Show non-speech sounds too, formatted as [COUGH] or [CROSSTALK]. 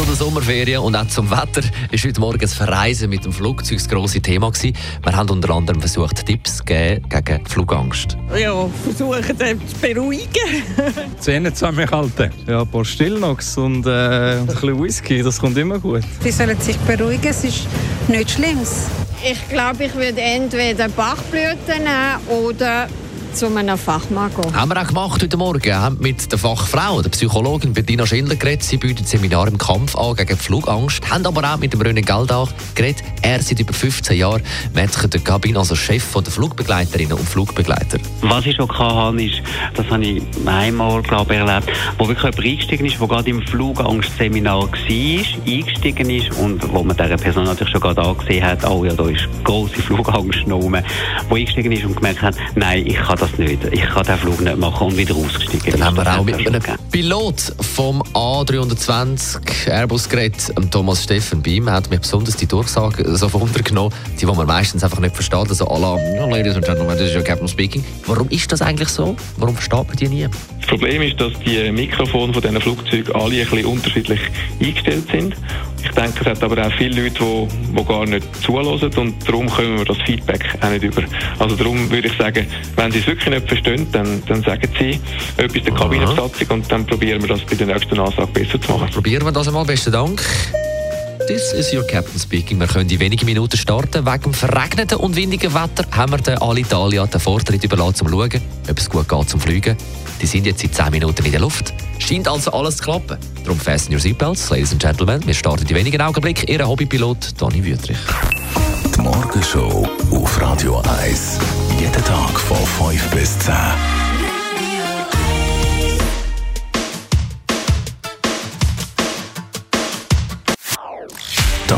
zu den Sommerferien und auch zum Wetter ist heute Morgen das Verreisen mit dem Flugzeug das grosse Thema gewesen. Wir haben unter anderem versucht, Tipps zu geben gegen Flugangst. Ja, versuchen den zu beruhigen. [LAUGHS] Zähne zusammenhalten. Ja, ein paar Stillnox und äh, ein bisschen Whisky, das kommt immer gut. Die sollen sich beruhigen, es ist nichts Schlimmes. Ich glaube, ich würde entweder Bachblüten nehmen oder zu einem gehen. Haben wir auch gemacht heute Morgen. Haben mit der Fachfrau, der Psychologin Bettina Schindler geredet. Sie bietet Seminar im Kampf an gegen Flugangst. Haben aber auch mit dem René Galdach geredet. Er seit über 15 Jahren Metzger der Kabine, also Chef der Flugbegleiterinnen und Flugbegleiter. Was ich schon hatte, ist, das habe ich einmal glaube ich, erlebt, wo wirklich jemand eingestiegen ist, der gerade im Flugangstseminar war, eingestiegen ist und wo man dieser Person natürlich schon gerade angesehen hat, oh ja, da ist grosse Flugangst rum, wo eingestiegen ist und gemerkt hat, nein, ich kann das nicht, ich kann den Flug nicht machen und wieder ausgestiegen. Dann haben wir auch mit einem Pilot vom A320 Airbus geredet, Thomas Steffen Beam, hat mich besonders die Durchsage so wundergenommen, die, die man meistens einfach nicht versteht, also la, Ladies and Gentlemen, this is your Captain speaking. Warum ist das eigentlich so? Warum versteht man die nie? Das Problem ist, dass die Mikrofone von diesen Flugzeugen alle ein bisschen unterschiedlich eingestellt sind. Ich denke, es hat aber auch viele Leute, die, die gar nicht zuhören und darum können wir das Feedback auch nicht über. Also darum würde ich sagen, wenn Sie es wirklich nicht verstehen, dann, dann sagen Sie etwas der Kabinenbesatzung und dann probieren wir das bei der nächsten Ansage besser zu machen. Probieren wir das einmal. Besten Dank. This is your Captain speaking. Wir können in wenigen Minuten starten. Wegen dem verregneten und windigen Wetter haben wir den Alitalia den Vortritt überlassen, zum Schauen, ob es gut geht zum Fliegen. Die sind jetzt seit 10 Minuten in der Luft. Scheint also alles zu klappen. Darum fasten your seatbelts, ladies and gentlemen. Wir starten in wenigen Augenblicken. Ihr Hobbypilot Dani Wüthrich. Die Morgenshow auf Radio